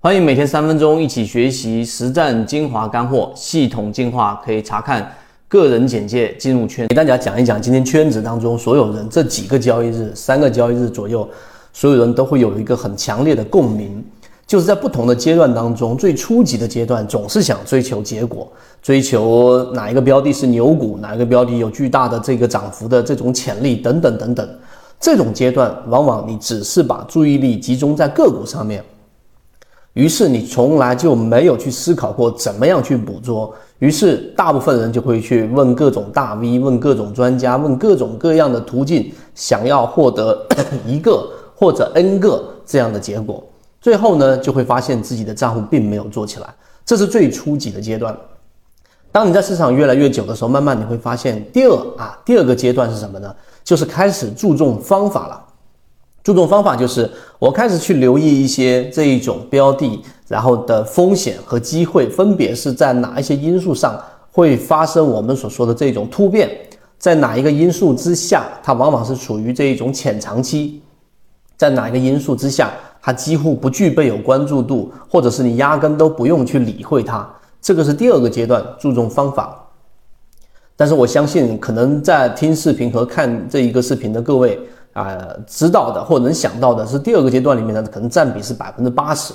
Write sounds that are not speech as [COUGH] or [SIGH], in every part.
欢迎每天三分钟一起学习实战精华干货，系统进化可以查看个人简介进入圈。给大家讲一讲今天圈子当中所有人这几个交易日、三个交易日左右，所有人都会有一个很强烈的共鸣，就是在不同的阶段当中，最初级的阶段总是想追求结果，追求哪一个标的是牛股，哪一个标的有巨大的这个涨幅的这种潜力等等等等。这种阶段往往你只是把注意力集中在个股上面。于是你从来就没有去思考过怎么样去捕捉，于是大部分人就会去问各种大 V，问各种专家，问各种各样的途径，想要获得 [COUGHS] 一个或者 N 个这样的结果，最后呢就会发现自己的账户并没有做起来，这是最初级的阶段。当你在市场越来越久的时候，慢慢你会发现，第二啊，第二个阶段是什么呢？就是开始注重方法了。注重方法就是我开始去留意一些这一种标的，然后的风险和机会分别是在哪一些因素上会发生我们所说的这种突变，在哪一个因素之下，它往往是处于这一种浅长期，在哪一个因素之下，它几乎不具备有关注度，或者是你压根都不用去理会它，这个是第二个阶段，注重方法。但是我相信，可能在听视频和看这一个视频的各位。啊，知道的或能想到的是第二个阶段里面呢，可能占比是百分之八十。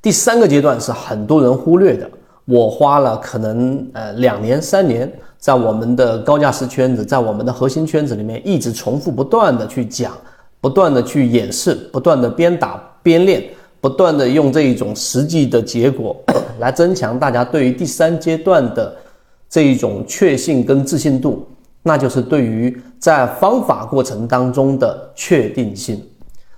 第三个阶段是很多人忽略的，我花了可能呃两年三年，在我们的高价值圈子，在我们的核心圈子里面，一直重复不断的去讲，不断的去演示，不断的边打边练，不断的用这一种实际的结果 [COUGHS] 来增强大家对于第三阶段的这一种确信跟自信度。那就是对于在方法过程当中的确定性，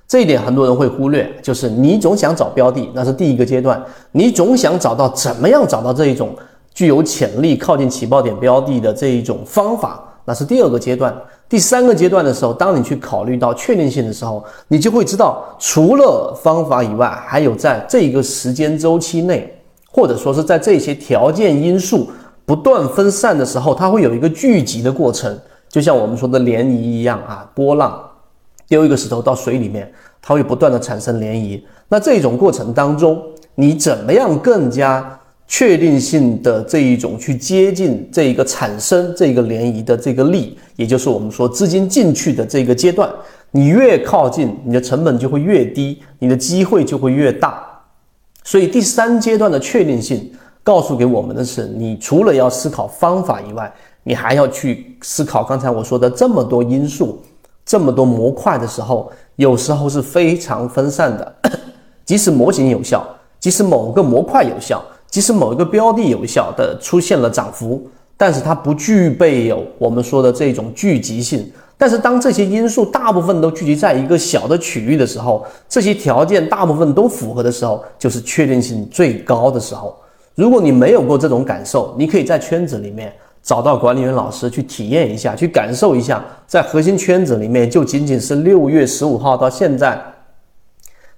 这一点很多人会忽略。就是你总想找标的，那是第一个阶段；你总想找到怎么样找到这一种具有潜力靠近起爆点标的的这一种方法，那是第二个阶段。第三个阶段的时候，当你去考虑到确定性的时候，你就会知道，除了方法以外，还有在这一个时间周期内，或者说是在这些条件因素。不断分散的时候，它会有一个聚集的过程，就像我们说的涟漪一样啊，波浪丢一个石头到水里面，它会不断的产生涟漪。那这种过程当中，你怎么样更加确定性的这一种去接近这一个产生这个涟漪的这个力，也就是我们说资金进去的这个阶段，你越靠近，你的成本就会越低，你的机会就会越大。所以第三阶段的确定性。告诉给我们的是，你除了要思考方法以外，你还要去思考刚才我说的这么多因素、这么多模块的时候，有时候是非常分散的。即使模型有效，即使某个模块有效，即使某一个标的有效的出现了涨幅，但是它不具备有我们说的这种聚集性。但是当这些因素大部分都聚集在一个小的区域的时候，这些条件大部分都符合的时候，就是确定性最高的时候。如果你没有过这种感受，你可以在圈子里面找到管理员老师去体验一下，去感受一下，在核心圈子里面，就仅仅是六月十五号到现在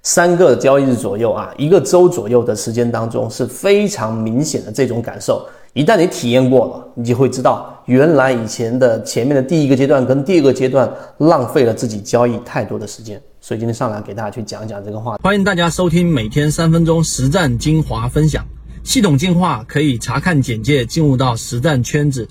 三个交易日左右啊，一个周左右的时间当中是非常明显的这种感受。一旦你体验过了，你就会知道，原来以前的前面的第一个阶段跟第二个阶段浪费了自己交易太多的时间。所以今天上来给大家去讲讲这个话。欢迎大家收听每天三分钟实战精华分享。系统进化可以查看简介，进入到实战圈子。